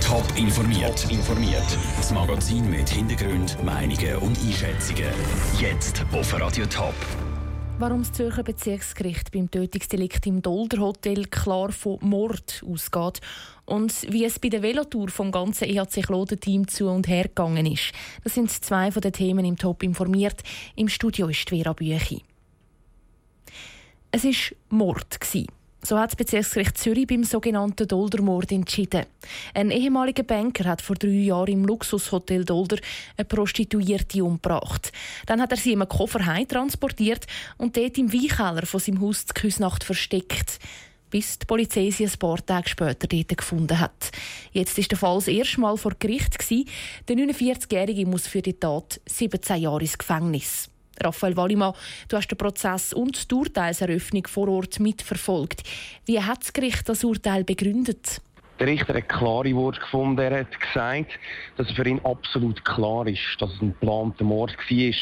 Top informiert. informiert. Das Magazin mit Hintergrund, Meinungen und Einschätzungen. Jetzt auf Radio Top. Warum das Zürcher Bezirksgericht beim Tötungsdelikt im Dolder Hotel klar von Mord ausgeht und wie es bei der Velotour vom ganzen EHC Kloten-Team zu und her gegangen ist. Das sind zwei von den Themen im Top informiert. Im Studio ist Vera Büchi. Es war Mord. Gewesen. So hat das Bezirksgericht Zürich beim sogenannten Doldermord entschieden. Ein ehemaliger Banker hat vor drei Jahren im Luxushotel Dolder eine Prostituierte umgebracht. Dann hat er sie in einem Koffer heim transportiert und dort im Weinkeller von seinem Haus zur Küsnacht versteckt bis die Polizei sie ein paar Tage später dort gefunden hat. Jetzt ist der Fall das erste Mal vor Gericht. Der 49-Jährige muss für die Tat 17 Jahre ins Gefängnis. Raphael Wallimann, du hast den Prozess und die Urteilseröffnung vor Ort mitverfolgt. Wie hat das Gericht das Urteil begründet? Der Richter hat klare Worte gefunden. Er hat gesagt, dass es für ihn absolut klar ist, dass es ein geplanter Mord war.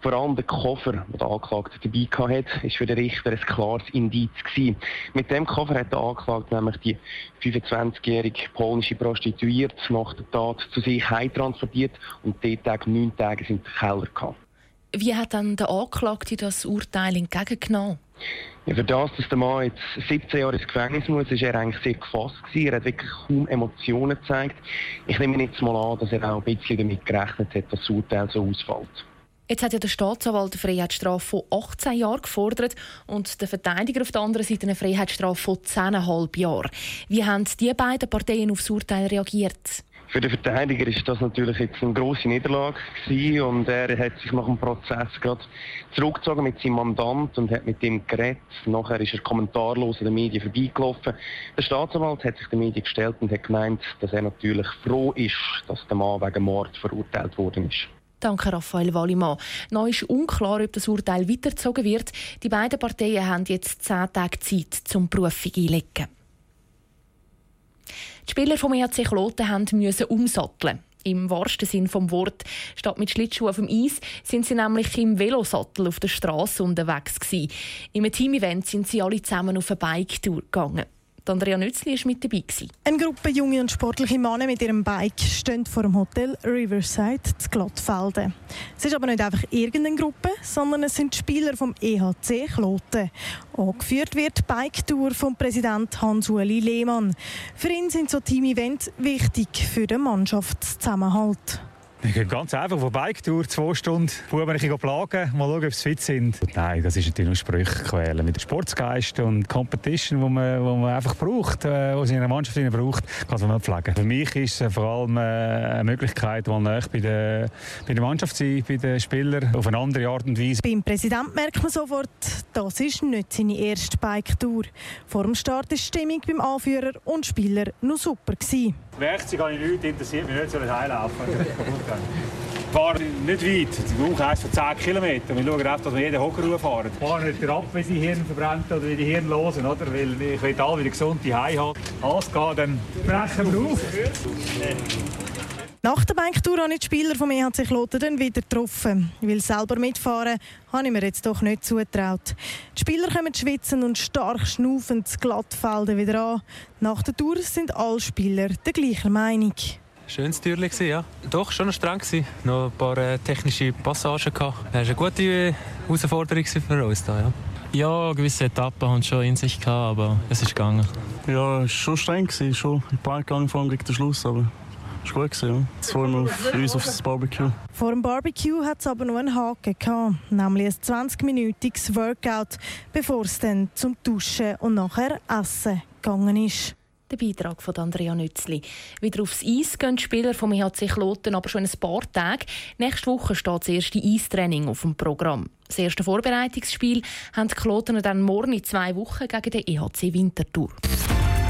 Vor allem der Koffer, den der Anklagte dabei hatte, ist für den Richter ein klares Indiz gewesen. Mit dem Koffer hat der Anklagte nämlich die 25-jährige polnische Prostituierte nach der Tat zu sich heimtransportiert und dort Tag neun Tage in den Keller gehabt. Wie hat dann der Anklagte das Urteil entgegengenommen? Ja, für das, dass der Mann jetzt 17 Jahre ins Gefängnis muss, ist er eigentlich sehr gefasst gewesen. Er hat wirklich kaum Emotionen gezeigt. Ich nehme jetzt mal an, dass er auch ein bisschen damit gerechnet hat, dass das Urteil so ausfällt. Jetzt hat ja der Staatsanwalt eine Freiheitsstrafe von 18 Jahren gefordert und der Verteidiger auf der anderen Seite eine Freiheitsstrafe von 10,5 Jahren. Wie haben die beiden Parteien auf das Urteil reagiert? Für den Verteidiger ist das natürlich jetzt eine große Niederlage gewesen und er hat sich nach dem Prozess gerade zurückgezogen mit seinem Mandant und hat mit ihm geredet. Nachher ist er kommentarlos in den Medien vorbeigelaufen. Der Staatsanwalt hat sich den Medien gestellt und hat gemeint, dass er natürlich froh ist, dass der Mann wegen Mord verurteilt worden ist. Danke, Raphael Wallimann. Noch ist unklar, ob das Urteil weitergezogen wird. Die beiden Parteien haben jetzt zehn Tage Zeit, zum Berufung einlegen. Die Spieler vom EHC Kloten mussten umsatteln. Im wahrsten Sinn vom Wort. Statt mit Schlittschuhen auf dem Eis sind sie nämlich im Velosattel auf der Straße unterwegs gewesen. Im Team-Event sind sie alle zusammen auf eine Bike-Tour gegangen. Andrea Nützli war mit dabei. Eine Gruppe junge und sportliche Männer mit ihrem Bike stehen vor dem Hotel Riverside zu Glattfelden. Es ist aber nicht einfach irgendeine Gruppe, sondern es sind Spieler vom EHC Kloten. Angeführt wird die Bike-Tour vom Präsident Hans-Uli Lehmann. Für ihn sind so Team-Events wichtig für den Mannschaftszusammenhalt. Wir gehen ganz einfach auf Bike-Tour, zwei Stunden, Buben ein bisschen plagen, mal schauen, ob sie fit sind. Nein, das ist natürlich nur Sprüche quälen. Mit dem Sportsgeist und Competition, wo man, wo man einfach braucht, äh, was in einer Mannschaft braucht, kann man pflegen. Für mich ist es vor allem äh, eine Möglichkeit, mal näher bei der, bei der Mannschaft zu sein, bei den Spielern, auf eine andere Art und Weise. Beim Präsidenten merkt man sofort, das ist nicht seine erste Bike-Tour. Vor dem Start war die Stimmung beim Anführer und Spieler noch super. Gewesen. Werkzeug habe ich nichts, interessiert mich nicht, soll ich heimlaufen. Ich fahre nicht weit, brauche eins von 10 Kilometern. Wir schauen einfach, dass wir jeden Hocker fahren. Ich fahre nicht ab, wie sie Hirn verbrennt oder die Hirn losen, oder? weil ich will alle wieder gesund die haben. Alles geht, dann brechen wir auf. Nach der Banktour habe ich die Spieler vom EHC Kloten dann wieder getroffen. Ich will selber mitfahren, habe ich mir jetzt doch nicht zugetraut. Die Spieler kommen schwitzen und stark schnaufend das Glattfelden wieder an. Nach der Tour sind alle Spieler der gleichen Meinung. Schönes Türchen ja. Doch, schon noch streng gewesen. Noch ein paar äh, technische Passagen gehabt. Das war eine gute äh, Herausforderung für uns da, ja. Ja, gewisse Etappen haben schon in sich gehabt, aber es ist gegangen. Ja, es war schon streng, gewesen, schon ein paar gegangen vor dem Schluss, aber das war gut. Ja. Jetzt freuen wir auf uns auf das Barbecue. Vor dem Barbecue hat es aber noch einen Haken gehabt, nämlich ein 20-minütiges Workout, bevor es dann zum Duschen und nachher Essen gegangen ist. Der Beitrag von Andrea Nützli. Wieder aufs Eis gehen die Spieler vom EHC Kloten aber schon ein paar Tage. Nächste Woche steht das erste Eistraining auf dem Programm. Das erste Vorbereitungsspiel haben die Kloten dann morgen in zwei Wochen gegen den EHC Winterthur.